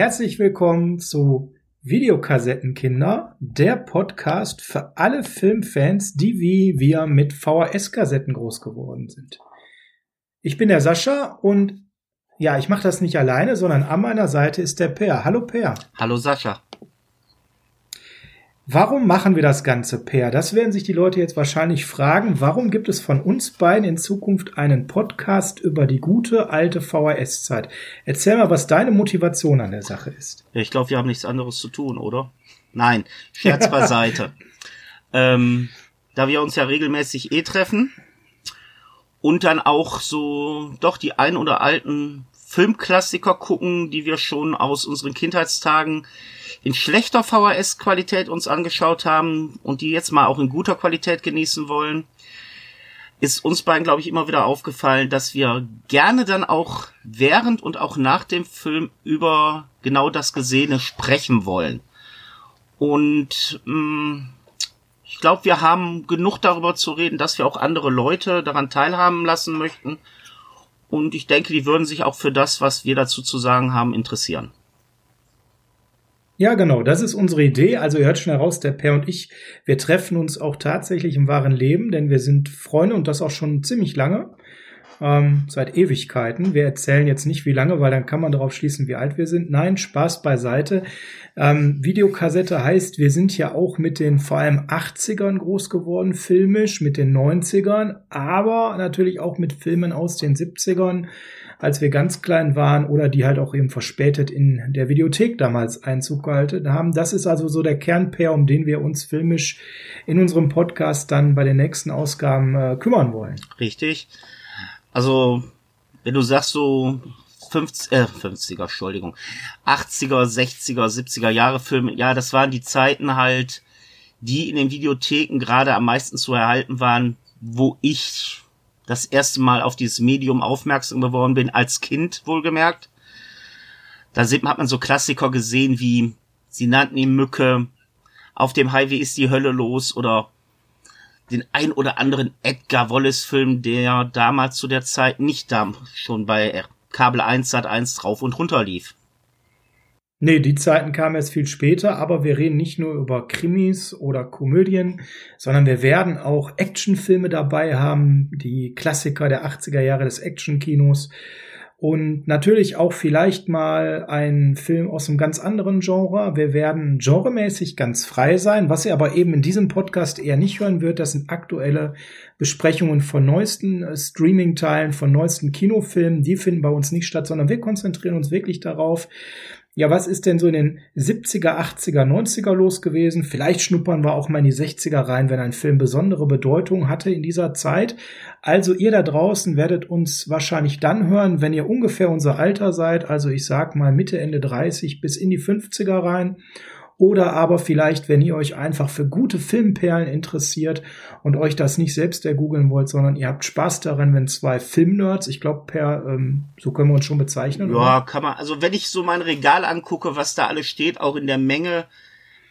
Herzlich willkommen zu Videokassettenkinder, der Podcast für alle Filmfans, die wie wir mit VHS-Kassetten groß geworden sind. Ich bin der Sascha und ja, ich mache das nicht alleine, sondern an meiner Seite ist der Per. Hallo Per. Hallo Sascha. Warum machen wir das Ganze, Per? Das werden sich die Leute jetzt wahrscheinlich fragen. Warum gibt es von uns beiden in Zukunft einen Podcast über die gute alte VHS-Zeit? Erzähl mal, was deine Motivation an der Sache ist. Ja, ich glaube, wir haben nichts anderes zu tun, oder? Nein, Scherz beiseite. ähm, da wir uns ja regelmäßig eh treffen und dann auch so doch die ein oder alten Filmklassiker gucken, die wir schon aus unseren Kindheitstagen in schlechter VHS-Qualität uns angeschaut haben und die jetzt mal auch in guter Qualität genießen wollen, ist uns beiden, glaube ich, immer wieder aufgefallen, dass wir gerne dann auch während und auch nach dem Film über genau das Gesehene sprechen wollen. Und mh, mm, ich glaube, wir haben genug darüber zu reden, dass wir auch andere Leute daran teilhaben lassen möchten. Und ich denke, die würden sich auch für das, was wir dazu zu sagen haben, interessieren. Ja, genau, das ist unsere Idee. Also ihr hört schon heraus, der Per und ich, wir treffen uns auch tatsächlich im wahren Leben, denn wir sind Freunde und das auch schon ziemlich lange, ähm, seit Ewigkeiten. Wir erzählen jetzt nicht wie lange, weil dann kann man darauf schließen, wie alt wir sind. Nein, Spaß beiseite. Ähm, Videokassette heißt, wir sind ja auch mit den vor allem 80ern groß geworden, filmisch, mit den 90ern, aber natürlich auch mit Filmen aus den 70ern als wir ganz klein waren oder die halt auch eben verspätet in der Videothek damals Einzug gehalten haben. Das ist also so der Kernpair, um den wir uns filmisch in unserem Podcast dann bei den nächsten Ausgaben äh, kümmern wollen. Richtig. Also, wenn du sagst so 50, äh, 50er, Entschuldigung, 80er, 60er, 70er Jahre Filme, ja, das waren die Zeiten halt, die in den Videotheken gerade am meisten zu erhalten waren, wo ich das erste Mal auf dieses Medium aufmerksam geworden bin, als Kind wohlgemerkt. Da sieht hat man so Klassiker gesehen wie Sie nannten ihn Mücke, Auf dem Highway ist die Hölle los oder den ein oder anderen Edgar Wallace Film, der damals zu der Zeit nicht da schon bei Kabel 1 Sat 1 drauf und runter lief. Nee, die Zeiten kamen erst viel später, aber wir reden nicht nur über Krimis oder Komödien, sondern wir werden auch Actionfilme dabei haben, die Klassiker der 80er Jahre des Actionkinos und natürlich auch vielleicht mal ein Film aus einem ganz anderen Genre. Wir werden genremäßig ganz frei sein. Was ihr aber eben in diesem Podcast eher nicht hören wird, das sind aktuelle Besprechungen von neuesten äh, Streaming-Teilen, von neuesten Kinofilmen. Die finden bei uns nicht statt, sondern wir konzentrieren uns wirklich darauf, ja, was ist denn so in den 70er, 80er, 90er los gewesen? Vielleicht schnuppern wir auch mal in die 60er rein, wenn ein Film besondere Bedeutung hatte in dieser Zeit. Also ihr da draußen werdet uns wahrscheinlich dann hören, wenn ihr ungefähr unser Alter seid, also ich sag mal Mitte, Ende 30 bis in die 50er rein oder aber vielleicht, wenn ihr euch einfach für gute Filmperlen interessiert und euch das nicht selbst ergoogeln wollt, sondern ihr habt Spaß daran, wenn zwei Filmnerds, ich glaube, per, ähm, so können wir uns schon bezeichnen. Ja, oder? kann man. Also wenn ich so mein Regal angucke, was da alles steht, auch in der Menge,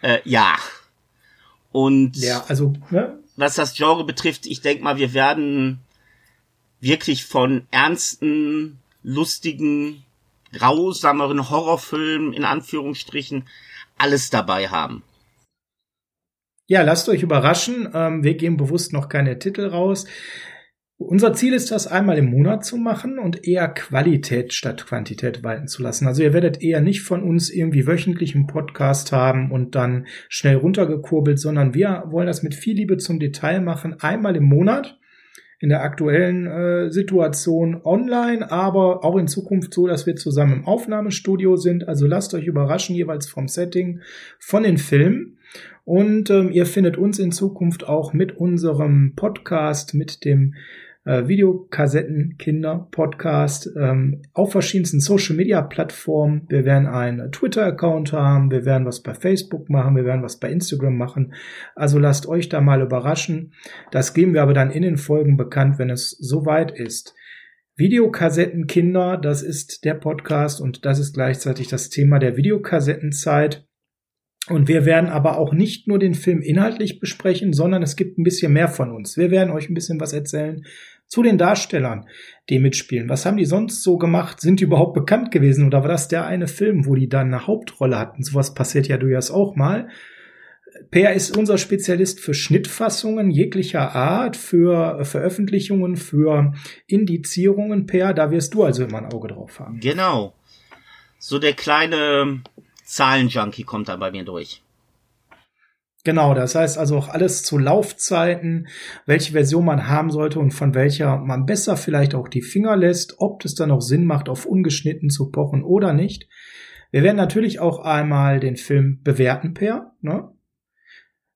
äh, ja. Und ja, also, ne? was das Genre betrifft, ich denke mal, wir werden wirklich von ernsten, lustigen, grausameren Horrorfilmen in Anführungsstrichen alles dabei haben. Ja, lasst euch überraschen. Ähm, wir geben bewusst noch keine Titel raus. Unser Ziel ist das einmal im Monat zu machen und eher Qualität statt Quantität walten zu lassen. Also ihr werdet eher nicht von uns irgendwie wöchentlich einen Podcast haben und dann schnell runtergekurbelt, sondern wir wollen das mit viel Liebe zum Detail machen, einmal im Monat in der aktuellen äh, Situation online, aber auch in Zukunft so, dass wir zusammen im Aufnahmestudio sind. Also lasst euch überraschen jeweils vom Setting von den Filmen. Und ähm, ihr findet uns in Zukunft auch mit unserem Podcast, mit dem äh, Videokassetten-Kinder-Podcast ähm, auf verschiedensten Social-Media-Plattformen. Wir werden einen Twitter-Account haben, wir werden was bei Facebook machen, wir werden was bei Instagram machen. Also lasst euch da mal überraschen. Das geben wir aber dann in den Folgen bekannt, wenn es soweit ist. Videokassettenkinder, das ist der Podcast und das ist gleichzeitig das Thema der Videokassettenzeit. Und wir werden aber auch nicht nur den Film inhaltlich besprechen, sondern es gibt ein bisschen mehr von uns. Wir werden euch ein bisschen was erzählen Zu den Darstellern, die mitspielen. Was haben die sonst so gemacht? Sind die überhaupt bekannt gewesen? Oder war das der eine Film, wo die dann eine Hauptrolle hatten? Sowas passiert ja durchaus auch mal. Per ist unser Spezialist für Schnittfassungen jeglicher Art, für Veröffentlichungen, für Indizierungen. Per, da wirst du also immer ein Auge drauf haben. Genau. So der kleine Zahlenjunkie kommt da bei mir durch. Genau, das heißt also auch alles zu Laufzeiten, welche Version man haben sollte und von welcher man besser vielleicht auch die Finger lässt, ob es dann auch Sinn macht, auf ungeschnitten zu pochen oder nicht. Wir werden natürlich auch einmal den Film bewerten, Per. Ne?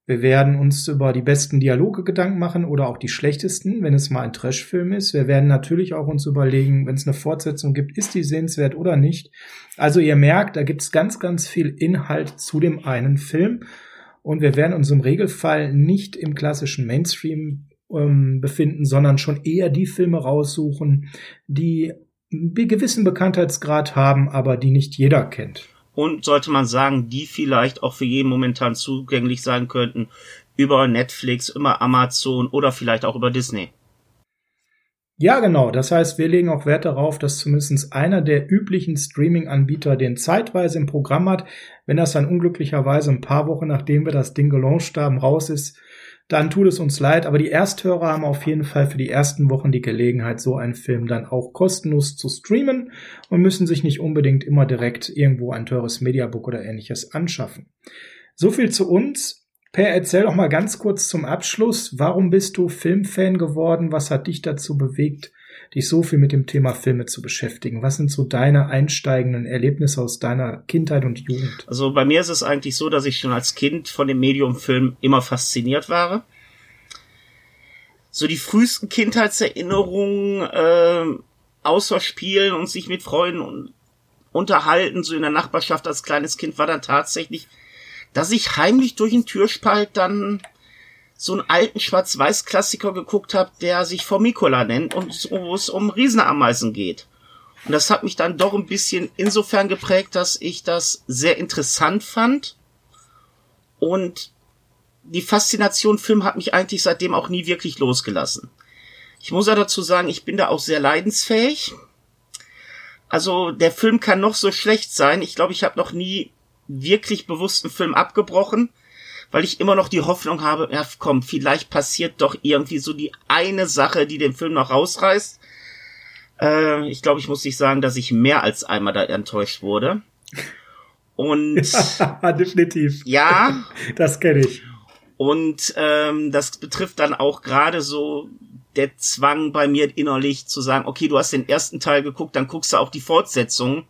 Wir werden uns über die besten Dialoge Gedanken machen oder auch die schlechtesten, wenn es mal ein Trashfilm ist. Wir werden natürlich auch uns überlegen, wenn es eine Fortsetzung gibt, ist die sehenswert oder nicht. Also ihr merkt, da gibt es ganz, ganz viel Inhalt zu dem einen Film. Und wir werden uns im Regelfall nicht im klassischen Mainstream ähm, befinden, sondern schon eher die Filme raussuchen, die einen gewissen Bekanntheitsgrad haben, aber die nicht jeder kennt. Und sollte man sagen, die vielleicht auch für jeden momentan zugänglich sein könnten, über Netflix, über Amazon oder vielleicht auch über Disney. Ja, genau. Das heißt, wir legen auch Wert darauf, dass zumindest einer der üblichen Streaming-Anbieter den zeitweise im Programm hat. Wenn das dann unglücklicherweise ein paar Wochen nachdem wir das Ding gelauncht haben raus ist, dann tut es uns leid. Aber die Ersthörer haben auf jeden Fall für die ersten Wochen die Gelegenheit, so einen Film dann auch kostenlos zu streamen und müssen sich nicht unbedingt immer direkt irgendwo ein teures Mediabook oder ähnliches anschaffen. So viel zu uns. Per, erzähl doch mal ganz kurz zum Abschluss, warum bist du Filmfan geworden? Was hat dich dazu bewegt, dich so viel mit dem Thema Filme zu beschäftigen? Was sind so deine einsteigenden Erlebnisse aus deiner Kindheit und Jugend? Also bei mir ist es eigentlich so, dass ich schon als Kind von dem Medium Film immer fasziniert war. So die frühesten Kindheitserinnerungen äh, außer Spielen und sich mit Freunden unterhalten, so in der Nachbarschaft als kleines Kind, war dann tatsächlich dass ich heimlich durch den Türspalt dann so einen alten Schwarz-Weiß-Klassiker geguckt habe, der sich Formicula nennt und wo es um Riesenameisen geht. Und das hat mich dann doch ein bisschen insofern geprägt, dass ich das sehr interessant fand. Und die Faszination Film hat mich eigentlich seitdem auch nie wirklich losgelassen. Ich muss ja dazu sagen, ich bin da auch sehr leidensfähig. Also der Film kann noch so schlecht sein. Ich glaube, ich habe noch nie wirklich bewussten Film abgebrochen, weil ich immer noch die Hoffnung habe, ja komm, vielleicht passiert doch irgendwie so die eine Sache, die den Film noch rausreißt. Äh, ich glaube, ich muss nicht sagen, dass ich mehr als einmal da enttäuscht wurde. Und ja, definitiv. Ja. Das kenne ich. Und ähm, das betrifft dann auch gerade so der Zwang bei mir innerlich zu sagen, okay, du hast den ersten Teil geguckt, dann guckst du auch die Fortsetzung,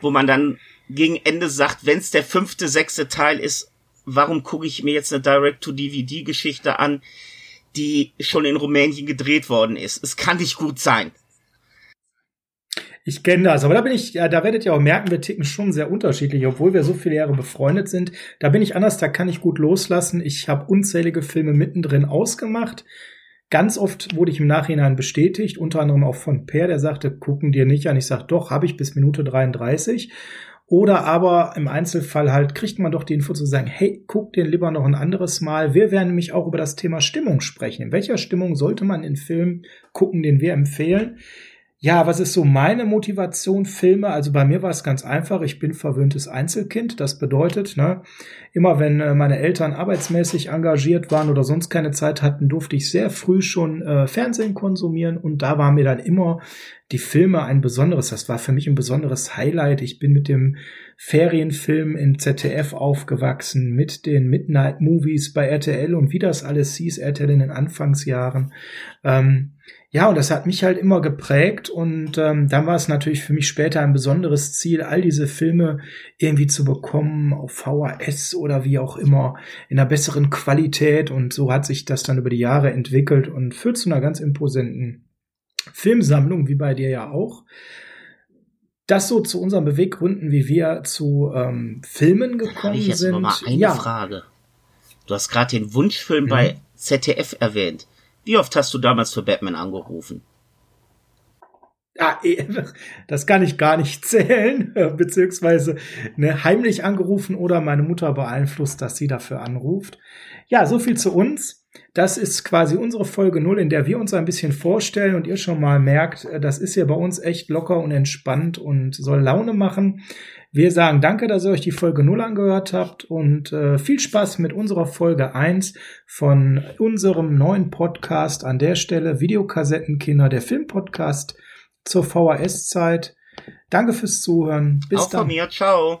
wo man dann gegen Ende sagt, wenn es der fünfte, sechste Teil ist, warum gucke ich mir jetzt eine Direct-to-DVD-Geschichte an, die schon in Rumänien gedreht worden ist? Es kann nicht gut sein. Ich kenne das, aber da bin ich, ja, da werdet ihr auch merken, wir ticken schon sehr unterschiedlich, obwohl wir so viele Jahre befreundet sind. Da bin ich anders, da kann ich gut loslassen. Ich habe unzählige Filme mittendrin ausgemacht. Ganz oft wurde ich im Nachhinein bestätigt, unter anderem auch von Per, der sagte, gucken dir nicht an. Ich sag, doch, habe ich bis Minute 33. Oder aber im Einzelfall halt kriegt man doch die Info zu sagen, hey, guck den lieber noch ein anderes Mal. Wir werden nämlich auch über das Thema Stimmung sprechen. In welcher Stimmung sollte man in Film gucken, den wir empfehlen? Ja, was ist so meine Motivation, Filme? Also bei mir war es ganz einfach. Ich bin verwöhntes Einzelkind. Das bedeutet, ne, immer wenn äh, meine Eltern arbeitsmäßig engagiert waren oder sonst keine Zeit hatten, durfte ich sehr früh schon äh, Fernsehen konsumieren und da war mir dann immer die Filme ein besonderes. Das war für mich ein besonderes Highlight. Ich bin mit dem Ferienfilm im ZDF aufgewachsen, mit den Midnight Movies bei RTL und wie das alles hieß, RTL in den Anfangsjahren. Ähm, ja, und das hat mich halt immer geprägt und ähm, dann war es natürlich für mich später ein besonderes Ziel, all diese Filme irgendwie zu bekommen auf VHS oder wie auch immer in einer besseren Qualität und so hat sich das dann über die Jahre entwickelt und führt zu einer ganz imposenten Filmsammlung, wie bei dir ja auch. Das so zu unseren Beweggründen, wie wir zu ähm, Filmen gekommen ich jetzt sind. Noch mal eine ja. Frage. Du hast gerade den Wunschfilm mhm. bei ZDF erwähnt. Wie oft hast du damals für Batman angerufen? Ah, eh, das kann ich gar nicht zählen, beziehungsweise ne, heimlich angerufen oder meine Mutter beeinflusst, dass sie dafür anruft. Ja, so viel zu uns. Das ist quasi unsere Folge null, in der wir uns ein bisschen vorstellen und ihr schon mal merkt, äh, das ist ja bei uns echt locker und entspannt und soll Laune machen. Wir sagen danke, dass ihr euch die Folge null angehört habt und äh, viel Spaß mit unserer Folge eins von unserem neuen Podcast an der Stelle Videokassettenkinder, der Filmpodcast zur VHS-Zeit. Danke fürs Zuhören. Bis Auch dann. Auch von mir. Ciao.